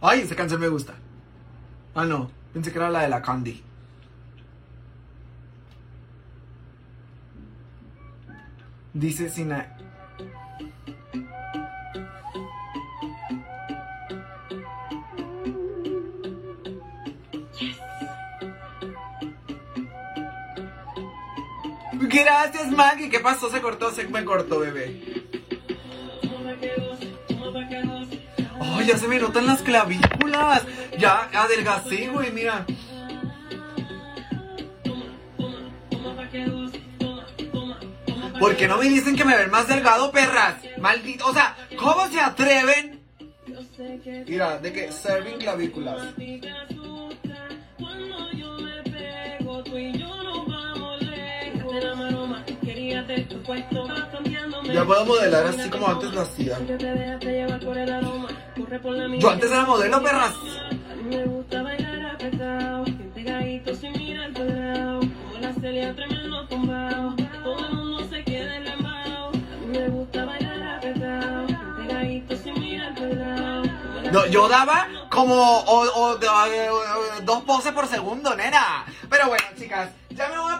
Ay, esa canción me gusta. Ah, no. Pensé que era la de la Candy. Dice Sina. Gracias, Maggie. ¿Qué pasó? Se cortó, se me cortó, bebé. Ay, ya se me notan las clavículas. Ya adelgacé, güey, mira. ¿Por qué no me dicen que me ven más delgado, perras? Maldito, o sea, ¿cómo se atreven? Mira, de que serving clavículas. Ya puedo modelar así como antes lo hacía. Yo antes era modelo, perras. No, yo daba como o, o, dos poses por segundo, nena. Pero bueno, chicas.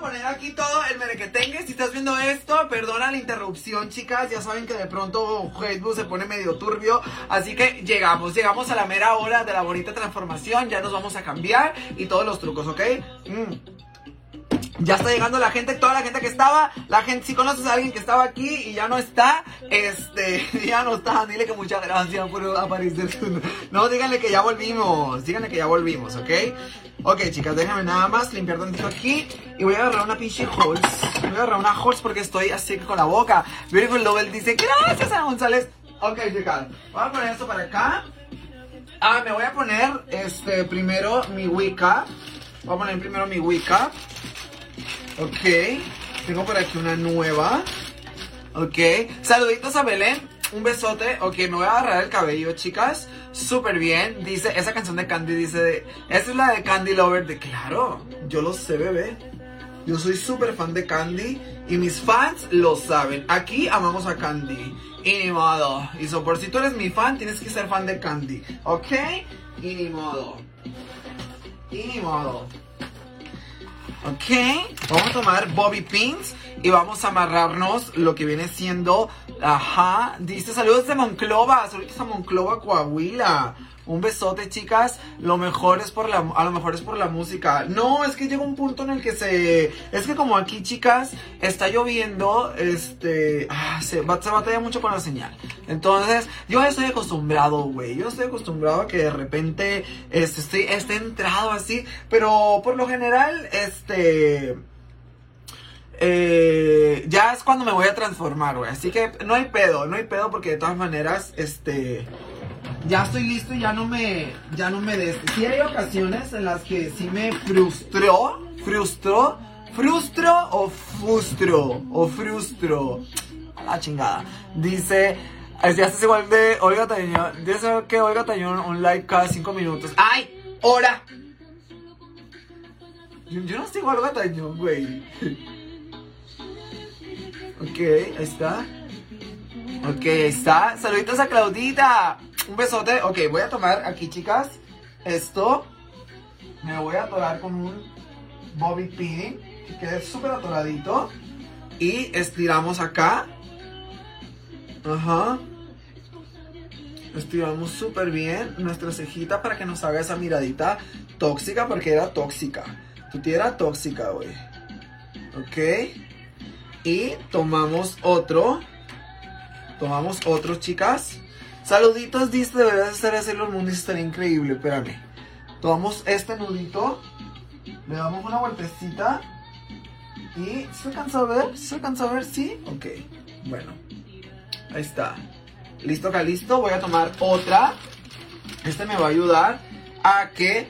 Poner aquí todo el merequetengue. Si estás viendo esto, perdona la interrupción, chicas. Ya saben que de pronto Facebook se pone medio turbio. Así que llegamos, llegamos a la mera hora de la bonita transformación. Ya nos vamos a cambiar y todos los trucos, ¿ok? Mm. Ya está llegando la gente, toda la gente que estaba, la gente, si conoces a alguien que estaba aquí y ya no está, este, ya no está, dile que muchas gracias por aparecer. No, díganle que ya volvimos, díganle que ya volvimos, ¿ok? Ok, chicas, déjame nada más limpiar tantito aquí y voy a agarrar una pinche Halls. Voy a agarrar una Halls porque estoy así con la boca. Beautiful Lovell dice, gracias a González. Ok, chicas, voy a poner esto para acá. Ah, me voy a poner, este, primero mi Wicca. Voy a poner primero mi Wicca. Ok. Tengo por aquí una nueva. Ok. Saluditos a Belén. Un besote. Ok, me voy a agarrar el cabello, chicas. Súper bien. Dice, esa canción de Candy dice, esta es la de Candy Lover. De claro, yo lo sé, bebé. Yo soy súper fan de Candy y mis fans lo saben. Aquí amamos a Candy. Y ni modo. Y so, por si tú eres mi fan, tienes que ser fan de Candy. ¿Ok? Y ni modo. Y ni modo. Ok, vamos a tomar bobby pins y vamos a amarrarnos lo que viene siendo, ajá, dice saludos de Monclova, saludos a Monclova, Coahuila. Un besote, chicas. Lo mejor es por la, a lo mejor es por la música. No, es que llega un punto en el que se, es que como aquí, chicas, está lloviendo, este, ah, se, se batalla mucho con la señal. Entonces, yo estoy acostumbrado, güey. Yo estoy acostumbrado a que de repente, este, esté, entrado así. Pero por lo general, este, eh, ya es cuando me voy a transformar, güey. Así que no hay pedo, no hay pedo porque de todas maneras, este, ya estoy listo y ya no me, ya no me des. Sí hay ocasiones en las que sí me frustró, frustró, frustro o frustro, o frustro. La chingada. Dice, ya estás igual de Olga Tañón. Dice que Olga Tañón un like cada 5 minutos. ¡Ay! ¡Hora! Yo, yo no sigo a Olga Tañón, güey. ok, ahí está. Ok, ahí está. Saluditos a Claudita. Un besote. Ok, voy a tomar aquí, chicas. Esto. Me voy a atorar con un bobby pin. Que quede súper atoradito. Y estiramos acá. Ajá. Estiramos súper bien nuestra cejita para que nos haga esa miradita tóxica. Porque era tóxica. Tu tía era tóxica, güey. Ok. Y tomamos otro. Tomamos otro, chicas. Saluditos, dice, deberías hacer así los mundos, estaría increíble. Espérame. Tomamos este nudito. Le damos una vueltecita. Y ¿se alcanza a ver? ¿Se alcanza a ver? ¿Sí? Ok. Bueno. Ahí está. Listo, acá listo. Voy a tomar otra. Este me va a ayudar a que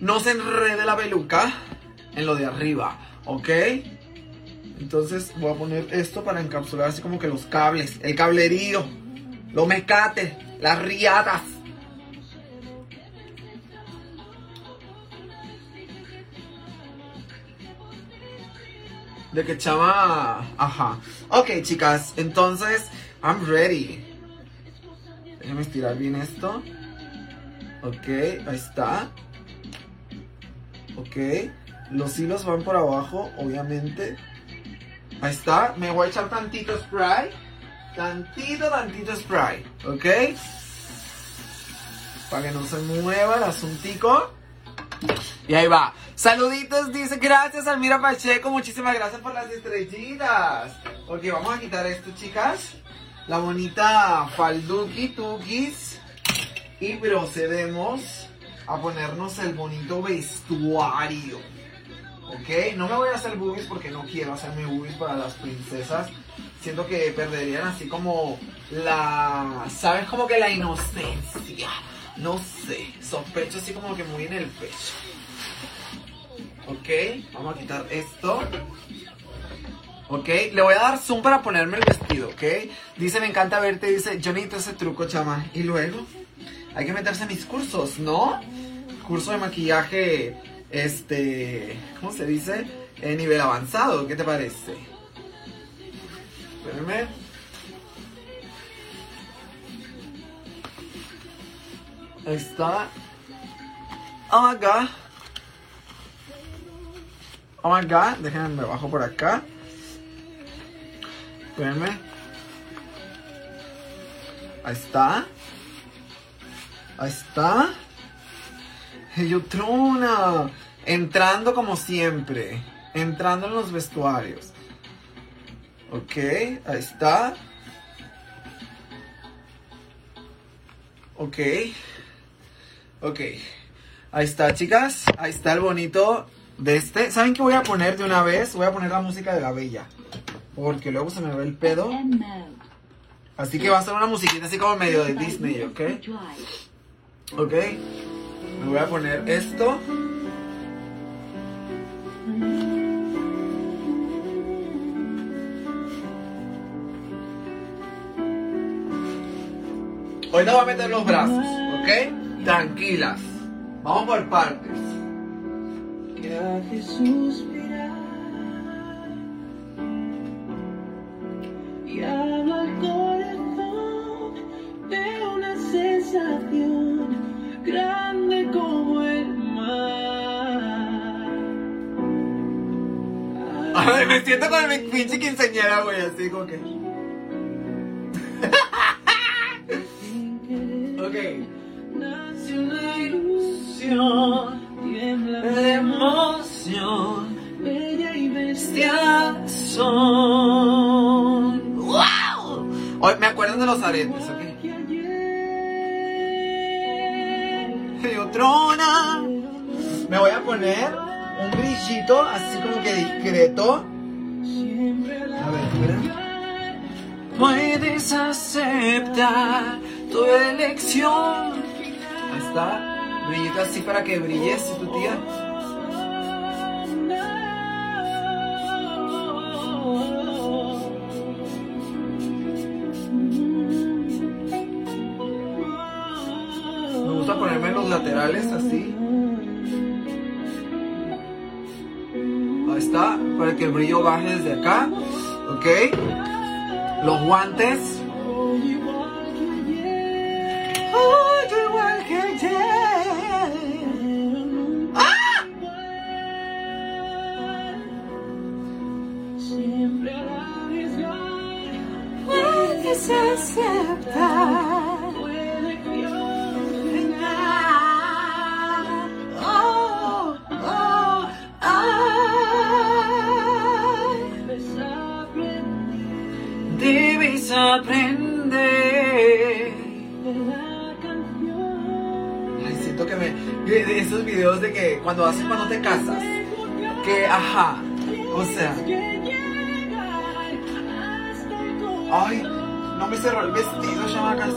no se enrede la peluca en lo de arriba. ¿Ok? Entonces voy a poner esto para encapsular así como que los cables. El cablerío. Los mecates. Las riatas. De que chama. Ajá. Ok, chicas, entonces, I'm ready. Déjenme estirar bien esto. Ok, ahí está. Ok. Los hilos van por abajo, obviamente. Ahí está. Me voy a echar tantito spray. Tantito, tantito spray. ¿Ok? Para que no se mueva el asuntico. Y ahí va. Saluditos, dice. Gracias, Almira Pacheco. Muchísimas gracias por las estrellitas. Ok, vamos a quitar esto, chicas. La bonita falduki tukis. Y procedemos a ponernos el bonito vestuario. Ok, no me voy a hacer boobies porque no quiero hacerme boobies para las princesas. Siento que perderían así como la. ¿Sabes? Como que la inocencia. No sé. Sospecho así como que muy en el pecho. Ok, vamos a quitar esto. Ok, le voy a dar zoom para ponerme el vestido, ok. Dice, me encanta verte, dice, yo necesito ese truco, chama. Y luego, hay que meterse en mis cursos, ¿no? Curso de maquillaje, este, ¿cómo se dice? Eh, nivel avanzado, ¿qué te parece? Espérame. Ahí está. Oh my. Oh my god. Déjenme me bajo por acá. Espérenme. Ahí está. Ahí está. Trona. Entrando como siempre. Entrando en los vestuarios. Ok, ahí está. Ok. Ok. Ahí está, chicas. Ahí está el bonito de este. ¿Saben qué voy a poner de una vez? Voy a poner la música de la bella. Porque luego se me ve el pedo. Así que va a ser una musiquita así como medio de Disney, ¿ok? Ok. Me voy a poner esto. Hoy no voy a meter los brazos, ¿ok? Tranquilas. Vamos por partes. y habla al corazón de una sensación grande como el mar. Ay, me siento con mi pinche quinceañera, güey, así como que. Hoy me acuerdan de los aretes, ok. Ayer Trona. Me voy a poner un brillito así como que discreto. A ver, espera. puedes aceptar tu elección. Ahí está. Brillito así para que brilles, tu tía. Así. Ahí está, para que el brillo baje desde acá. ¿Ok? Los guantes. Esos videos de que cuando haces cuando te casas. Que, ajá. O sea. Ay, no me cerró el vestido, chamacas.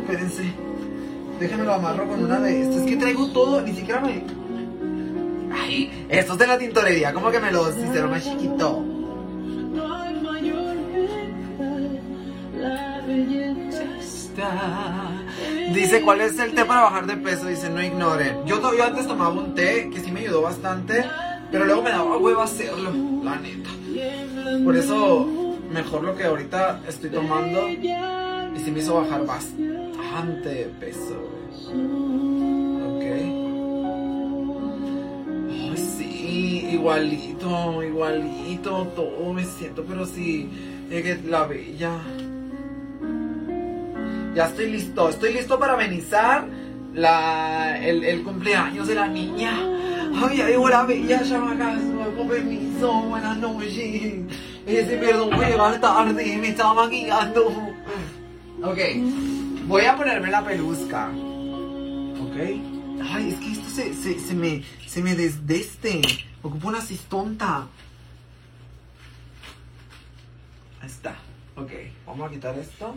Espérense. Déjenme lo amarro con una de estas. Es que traigo todo, ni siquiera me. Ay, estos de la tintorería, como que me los hicieron más chiquito. Está. Dice, ¿cuál es el té para bajar de peso? Dice, no ignoren. Yo, yo antes tomaba un té que sí me ayudó bastante, pero luego me daba huevo hacerlo, la neta. Por eso, mejor lo que ahorita estoy tomando. Y sí me hizo bajar bastante de peso, Ok. Ay, sí, igualito, igualito, todo me siento, pero sí, es la bella. Ya estoy listo, estoy listo para amenizar la, el, el cumpleaños de la niña. Ay, ya llegó la bella chamacas, con permiso, buenas noches. Ese perdón voy a llegar tarde, me estaba maquillando. Ok, voy a ponerme la pelusca. Ok. Ay, es que esto se, se, se me, se me desdeste. Ocupo una cistonta. Ahí está. Ok, vamos a quitar esto.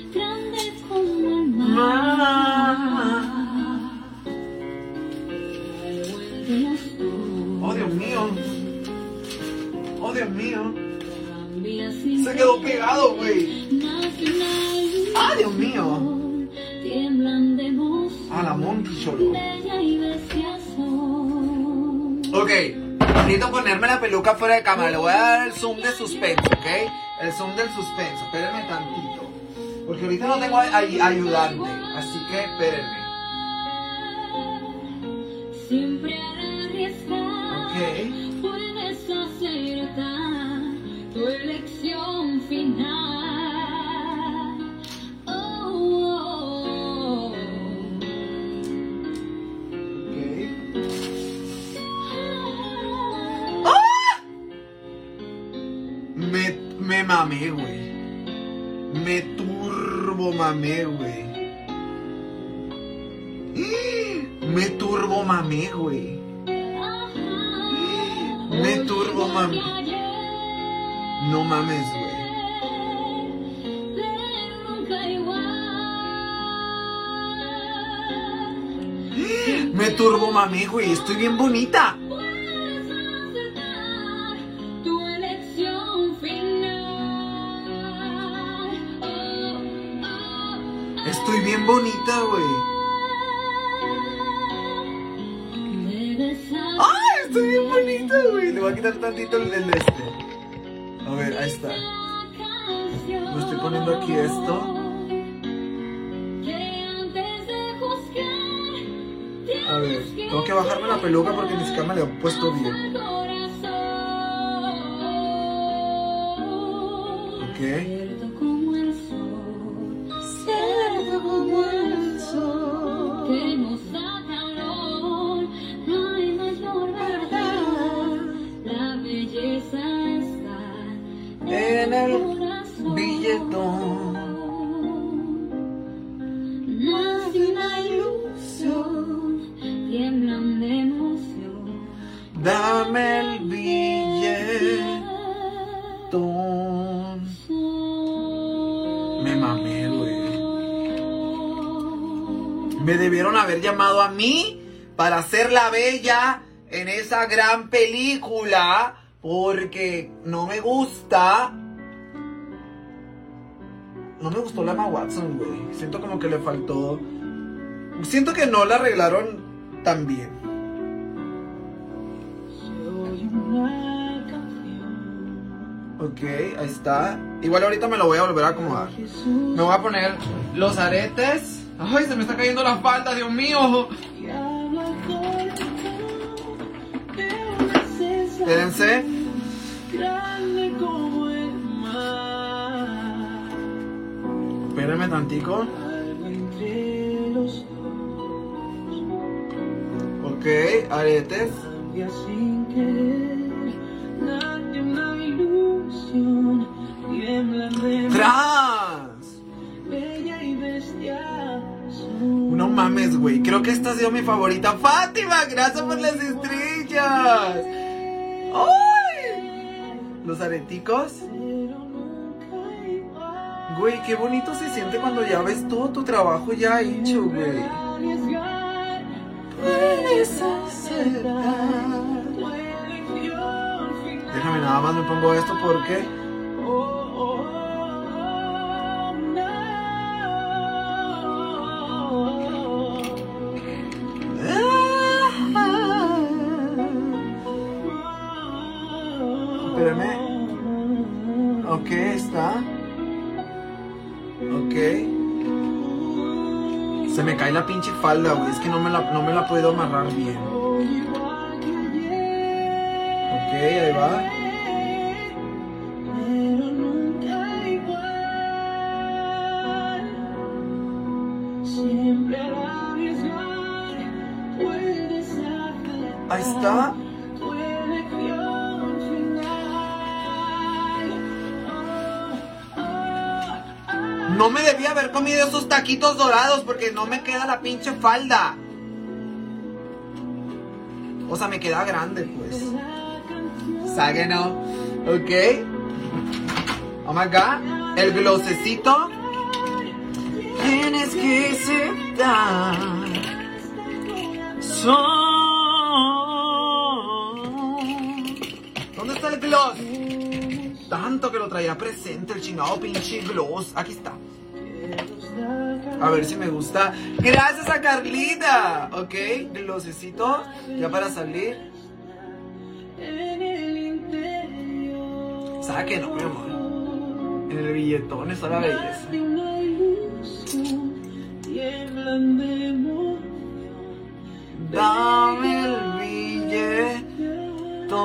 Oh, Dios mío. Oh, Dios mío. Se quedó pegado, güey. Ah, Dios mío. Ah, la Monty solo. Ok, necesito ponerme la peluca fuera de cámara. Le voy a dar el zoom de suspenso, ¿ok? El zoom del suspenso. Espérenme tantito. Porque ahorita no tengo ay- ayudante. Así que espérenme. Siempre Ok. puedes acertar tu elección final. Oh, oh, oh. Me, me mamé, güey. Turbo mamé, güey. Me turbo mamé, güey. Me turbo mami. No mames, güey. Me turbo mamé, güey. Estoy bien bonita. Güey. ¡Ay! Estoy bien bonita, güey. Le voy a quitar tantito el este. A ver, ahí está. Me estoy poniendo aquí esto. A ver, tengo que bajarme la peluca porque ni siquiera me la he puesto bien. Ok. Dame el billetón. Me mamé, güey. Me debieron haber llamado a mí para hacer la bella en esa gran película. Porque no me gusta. No me gustó la Emma Watson, güey. Siento como que le faltó. Siento que no la arreglaron tan bien. Ok, ahí está. Igual ahorita me lo voy a volver a acomodar. Me voy a poner los aretes. Ay, se me está cayendo la falda, Dios mío. y Espérense. Espérenme tantico. Ok, aretes. cambia sin Creo que esta ha sido mi favorita. Fátima, gracias por las estrellas. ¡Ay! Los areticos. Güey, qué bonito se siente cuando ya ves todo tu trabajo ya hecho, güey. Déjame nada más me pongo esto porque. La pinche falda, güey. Es que no me la, no me la puedo amarrar bien. Ok, ahí va. Pero nunca No me debía haber comido esos taquitos dorados porque no me queda la pinche falda. O sea, me queda grande, pues. Sague no. Ok. Oh my god. El glosecito. Tienes que aceptar. ¿Dónde está el gloss? Tanto que lo traía presente el chingado pinche gloss. Aquí está. A ver si me gusta. Gracias a Carlita. Ok, glosecito. Ya para salir. no, mi amor. En el billetón está la belleza. Dame el billetón.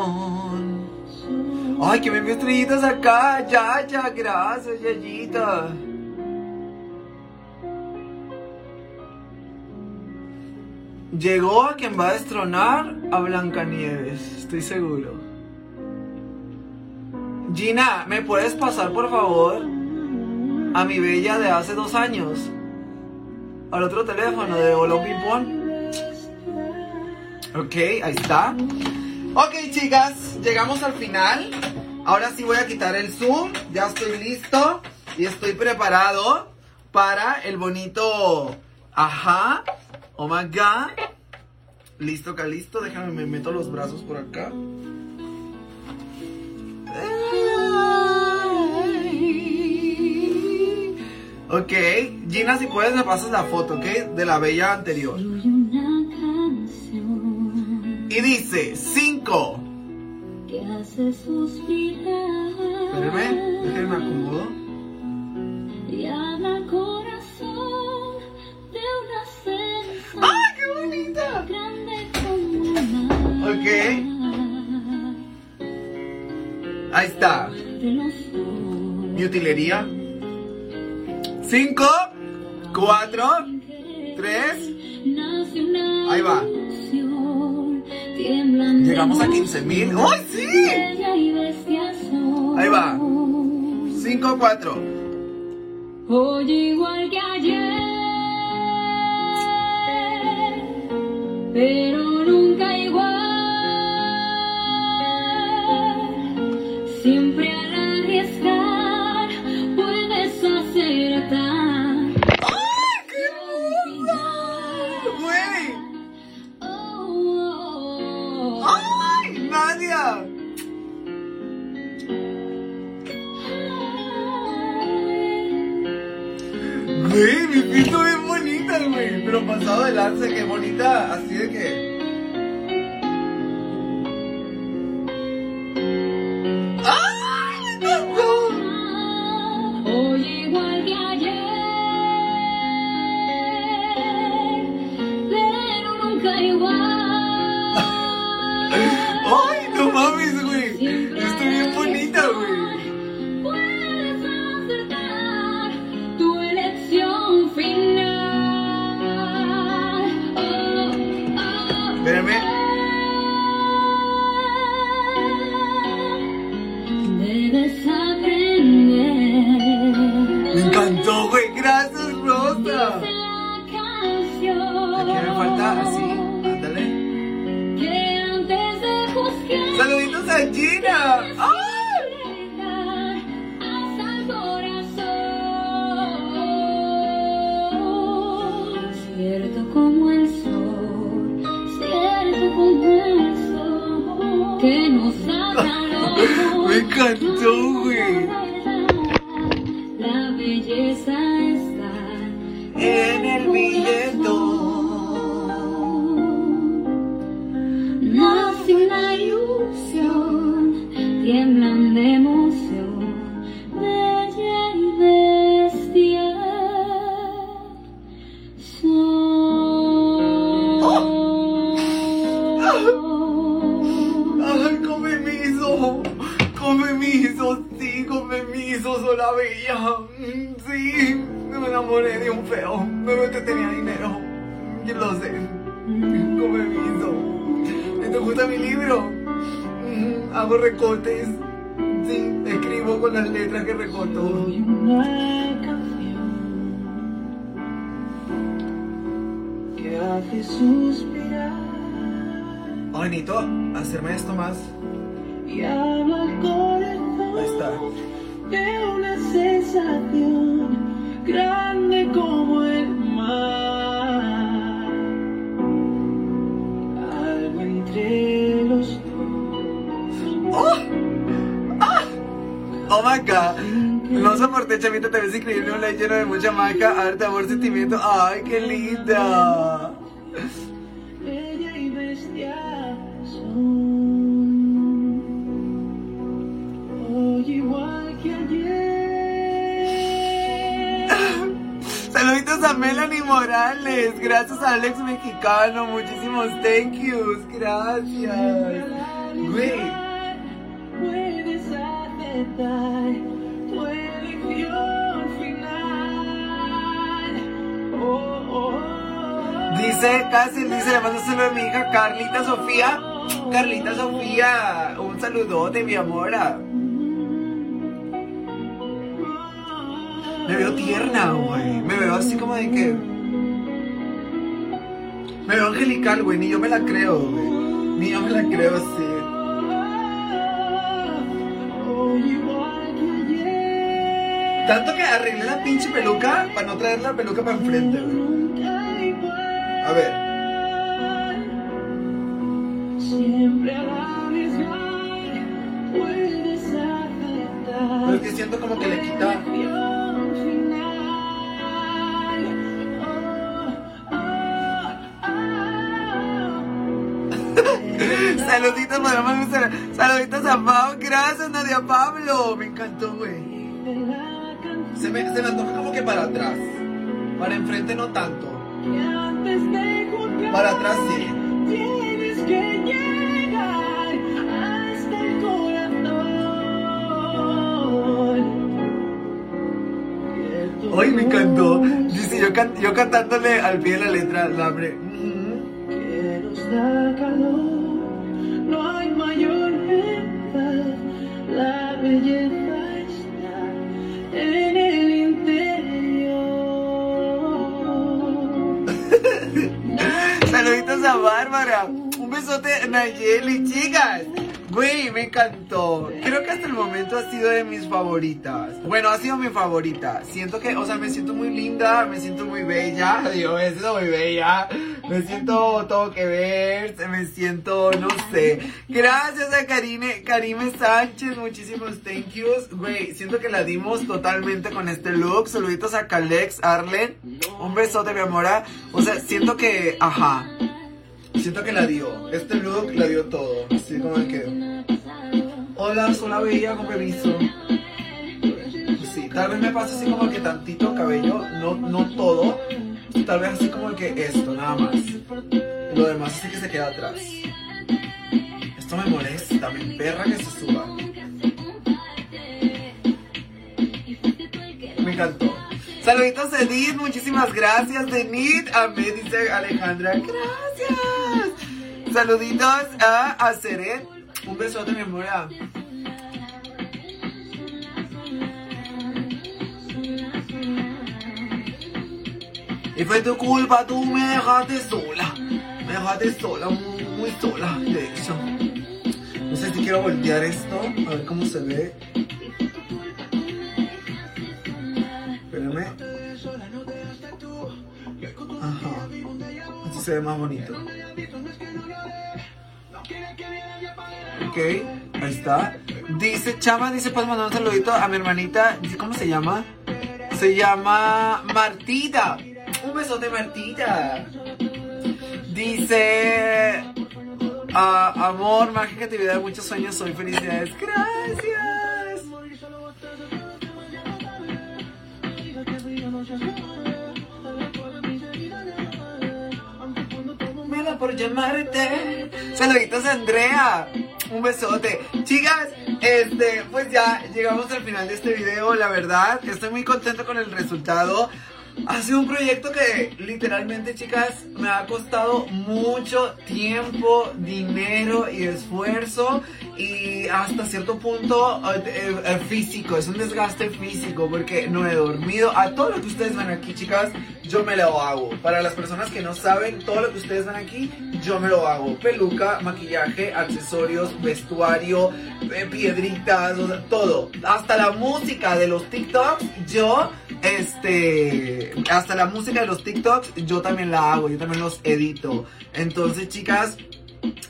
Ay, que me envió estrellitas acá. Ya, ya, gracias, Yayita. Llegó a quien va a destronar a Blancanieves, estoy seguro. Gina, ¿me puedes pasar por favor a mi bella de hace dos años? Al otro teléfono de Olo Pipón. Ok, ahí está. Ok, chicas, llegamos al final. Ahora sí voy a quitar el zoom. Ya estoy listo y estoy preparado para el bonito. Ajá. Oh my god. Listo, Calisto. Déjame, me meto los brazos por acá. Ok, Gina, si puedes me pasas la foto, ¿ok? De la bella anterior. Y dice, 5. que hace suspirar. Espérenme, déjenme acomodo. Ok. Ahí está. De los ojos. Mi utilería. 5, 4, 3. Nace una Ahí va. Llegamos a emoción, 15 mil. ¡Ay, sí! Ahí va. 5, 4. Hoy igual que ayer, pero nunca igual. Siempre al arriesgar puedes acertar. ¡Ay, qué hermosa! ¡Güey! Oh, oh. ¡Ay, Nadia! Güey, mi pito es bonita, güey. Pero pasado de lanza, qué bonita. Así de que. Hace suspirar Ay, necesito hacerme esto más. y habla al corazón. Ahí está. de una sensación grande como el mar. Algo entre los dos. Oh my god. No soporté, chavita, te ves increíble, un like lleno de mucha magia, arte, amor, sentimiento. Ay, qué linda. Morales. Gracias a Alex Mexicano. Muchísimos thank yous. Gracias. Güey. Puedes aceptar tu elección final. Oh, oh, oh. Dice, casi dice, le mando saludo a mi hija Carlita Sofía. Carlita Sofía, un saludote, mi amora. Me veo tierna, güey. Me veo así como de que. Me veo angelical, güey. Ni yo me la creo, güey. Ni yo me la creo así. Tanto que arreglé la pinche peluca para no traer la peluca para enfrente, güey. A ver. Saluditos, a Pau. Gracias, Nadia Pablo. Me encantó, güey. Se me, se me antoja como que para atrás. Para enfrente no tanto. Para atrás sí. Tienes que llegar hasta el corazón. Hoy me encantó. Dice yo, yo cantándole al pie de la letra, la hambre. Que nos da calor, Bárbara. Un besote, Nayeli, chicas. Güey, me encantó. Creo que hasta el momento ha sido de mis favoritas. Bueno, ha sido mi favorita. Siento que, o sea, me siento muy linda, me siento muy bella. Digo, me muy bella. Me siento todo que ver, me siento, no sé. Gracias a Karine, Karime Sánchez, muchísimos thank yous. Güey, siento que la dimos totalmente con este look. Saluditos a Calex, Arlen. Un besote, mi amora. O sea, siento que, ajá. Siento que la dio. Este look la dio todo. Así como de que. Hola, soy la bella, con permiso. Sí, tal vez me pasa así como que tantito cabello, no, no todo. Tal vez así como que esto, nada más. Lo demás así que se queda atrás. Esto me molesta, me perra que se suba. Me encantó. Saluditos Edith, muchísimas gracias Denit. A mí dice Alejandra, gracias. Saluditos a Aceret. Un besote, mi amor. Y fue tu culpa, tú me dejaste sola. Me dejaste sola, muy, muy sola, de hecho. No sé si quiero voltear esto, a ver cómo se ve. Espérame. Se ve más bonito. Ok, ahí está. Dice Chama, dice, pues mandar un saludito a mi hermanita. ¿Cómo se llama? Se llama Martita. Un besote, Martita. Dice, ah, amor, mágica actividad, muchos sueños, soy felicidades. Gracias. Por llamarte. Saluditos Andrea. Un besote. Chicas, este, pues ya llegamos al final de este video. La verdad, estoy muy contento con el resultado. Ha sido un proyecto que literalmente, chicas, me ha costado mucho tiempo, dinero y esfuerzo y hasta cierto punto eh, eh, eh, físico, es un desgaste físico porque no he dormido. A todo lo que ustedes ven aquí, chicas, yo me lo hago. Para las personas que no saben, todo lo que ustedes ven aquí, yo me lo hago. Peluca, maquillaje, accesorios, vestuario, piedritas, todo. Hasta la música de los TikToks, yo, este, hasta la música de los TikToks, yo también la hago, yo también los edito. Entonces, chicas,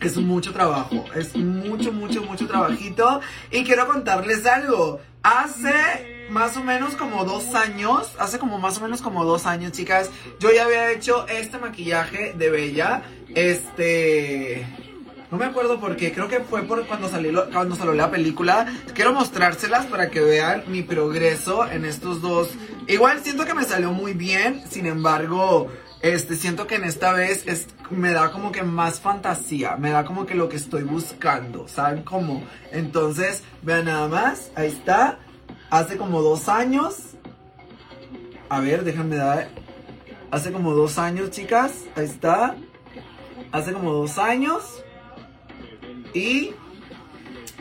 es mucho trabajo, es mucho, mucho, mucho trabajito. Y quiero contarles algo. Hace más o menos como dos años, hace como más o menos como dos años, chicas, yo ya había hecho este maquillaje de Bella. Este... No me acuerdo por qué, creo que fue por cuando salió, cuando salió la película. Quiero mostrárselas para que vean mi progreso en estos dos. Igual siento que me salió muy bien, sin embargo, este, siento que en esta vez es, me da como que más fantasía, me da como que lo que estoy buscando, ¿saben cómo? Entonces, vean nada más, ahí está, hace como dos años, a ver, déjenme dar, hace como dos años, chicas, ahí está, hace como dos años, y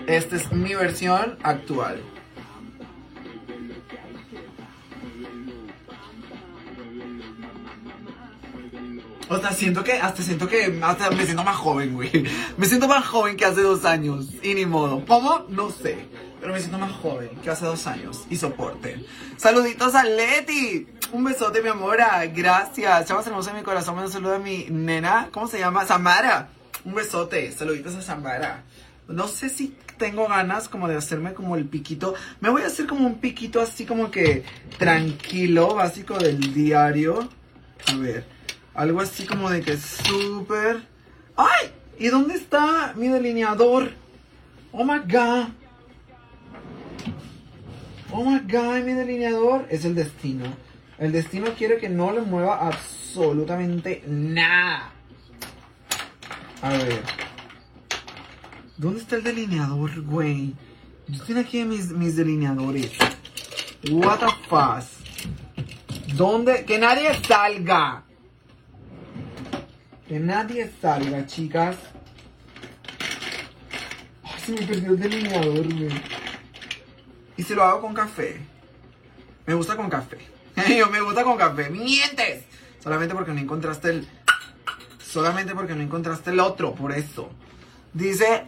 esta es mi versión actual. O sea, siento que, hasta siento que, hasta me siento más joven, güey. Me siento más joven que hace dos años. Y ni modo. ¿Cómo? No sé. Pero me siento más joven que hace dos años. Y soporten. Saluditos a Leti. Un besote, mi amor. Gracias. Chavas hermosa de mi corazón. Un saludo a mi nena. ¿Cómo se llama? Samara. Un besote. Saluditos a Samara. No sé si tengo ganas como de hacerme como el piquito. Me voy a hacer como un piquito así como que tranquilo, básico del diario. A ver. Algo así como de que súper... ¡Ay! ¿Y dónde está mi delineador? Oh my god. Oh my god, mi delineador es el destino. El destino quiere que no le mueva absolutamente nada. A ver. ¿Dónde está el delineador, güey? Yo tengo aquí mis, mis delineadores. What the fuck. ¿Dónde? Que nadie salga. Que nadie salga, chicas. Ay, se me perdió el delineador, güey. Y se lo hago con café. Me gusta con café. Yo me gusta con café. ¡Mientes! Solamente porque no encontraste el... Solamente porque no encontraste el otro, por eso. Dice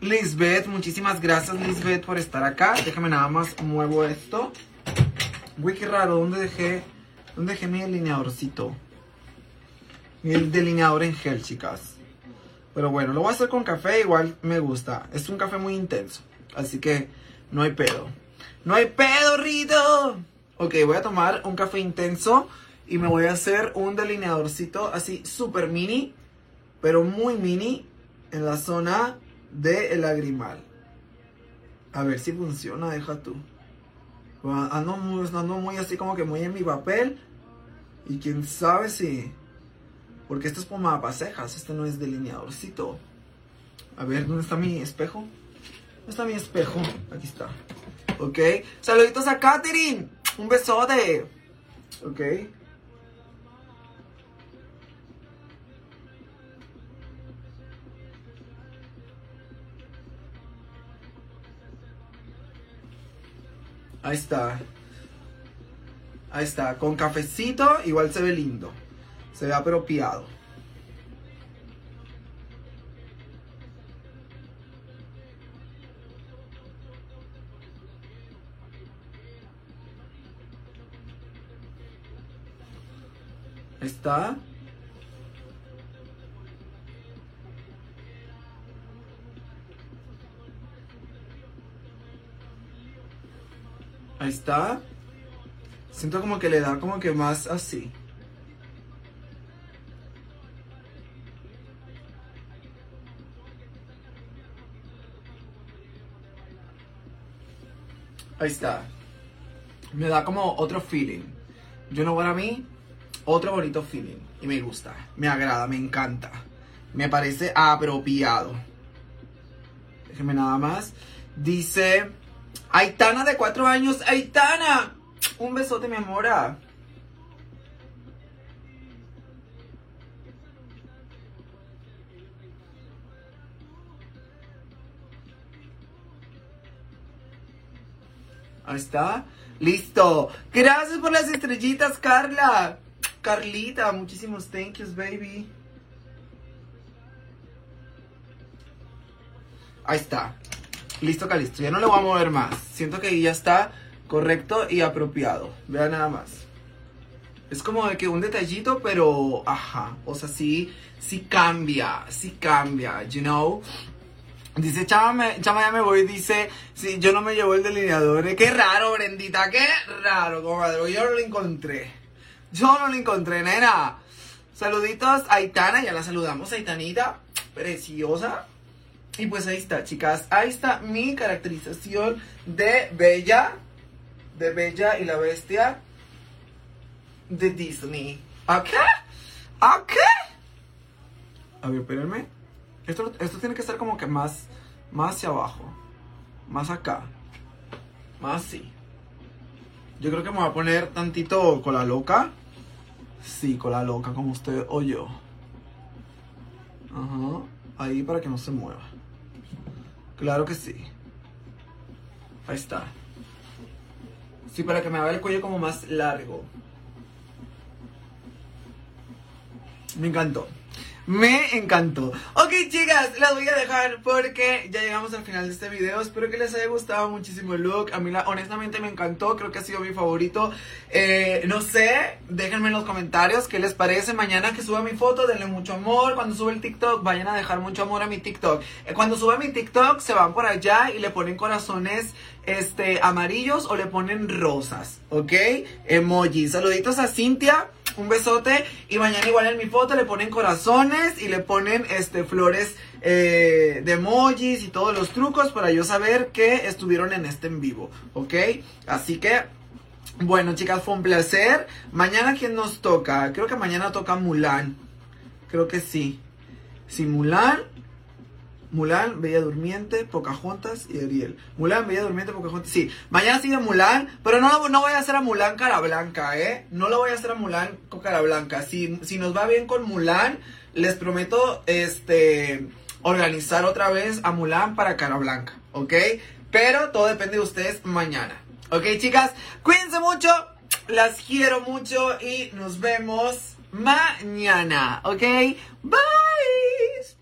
Lisbeth, muchísimas gracias Lisbeth por estar acá. Déjame nada más muevo esto. Uy, qué raro, ¿dónde dejé, dónde dejé mi delineadorcito? Mi delineador en gel, chicas. Pero bueno, lo voy a hacer con café, igual me gusta. Es un café muy intenso, así que no hay pedo. ¡No hay pedo, Rito! Ok, voy a tomar un café intenso y me voy a hacer un delineadorcito así súper mini, pero muy mini, en la zona del lagrimal. A ver si funciona, deja tú. Ando muy, ando muy así como que muy en mi papel. Y quién sabe si... Porque esto es pomada para cejas, este no es delineadorcito. A ver, ¿dónde está mi espejo? ¿Dónde está mi espejo? Aquí está. Ok. Saluditos a Katherine. Un besote. Ok. Ahí está. Ahí está. Con cafecito igual se ve lindo. Se ve apropiado. Está. Ahí está. Siento como que le da como que más así. Ahí está. Me da como otro feeling. Yo no a mí, otro bonito feeling. Y me gusta, me agrada, me encanta. Me parece apropiado. Déjenme nada más. Dice Aitana de cuatro años. Aitana, un besote, mi amora. Ahí está. Listo. Gracias por las estrellitas, Carla. Carlita, muchísimos thank yous, baby. Ahí está. Listo, Calisto. Ya no le voy a mover más. Siento que ya está correcto y apropiado. Vean nada más. Es como de que un detallito, pero ajá. O sea, sí, sí cambia. Sí cambia, you know. Dice, chama, chama, ya me voy. Dice, sí, yo no me llevo el delineador. Qué raro, Brendita, qué raro, comadre. Yo no lo encontré. Yo no lo encontré, nena. Saluditos a Aitana, ya la saludamos, Aitanita. Preciosa. Y pues ahí está, chicas. Ahí está mi caracterización de Bella. De Bella y la Bestia. De Disney. ¿Ok? ¿Ok? A ver, espérenme. Esto, esto tiene que estar como que más, más hacia abajo. Más acá. Más así. Yo creo que me voy a poner tantito con la loca. Sí, con la loca, como usted o yo. Ajá. Ahí para que no se mueva. Claro que sí. Ahí está. Sí, para que me haga el cuello como más largo. Me encantó. Me encantó. Ok, chicas, las voy a dejar porque ya llegamos al final de este video. Espero que les haya gustado muchísimo el look. A mí, la, honestamente, me encantó. Creo que ha sido mi favorito. Eh, no sé, déjenme en los comentarios qué les parece. Mañana que suba mi foto, denle mucho amor. Cuando sube el TikTok, vayan a dejar mucho amor a mi TikTok. Eh, cuando suba mi TikTok, se van por allá y le ponen corazones este, amarillos o le ponen rosas. ¿Ok? Emojis. Saluditos a Cintia un besote y mañana igual en mi foto le ponen corazones y le ponen este flores eh, de emojis y todos los trucos para yo saber que estuvieron en este en vivo, ¿ok? Así que, bueno chicas, fue un placer. Mañana quién nos toca? Creo que mañana toca Mulan. Creo que sí. Sí, Mulan. Mulan, Bella Durmiente, Pocahontas y Ariel. Mulan, Bella Durmiente, Pocahontas. Sí, mañana sigue Mulan, pero no, no voy a hacer a Mulan cara blanca, ¿eh? No lo voy a hacer a Mulan con cara blanca. Si, si nos va bien con Mulan, les prometo, este, organizar otra vez a Mulan para cara blanca, ¿ok? Pero todo depende de ustedes mañana. ¿Ok, chicas? Cuídense mucho, las quiero mucho y nos vemos mañana, ¿ok? Bye.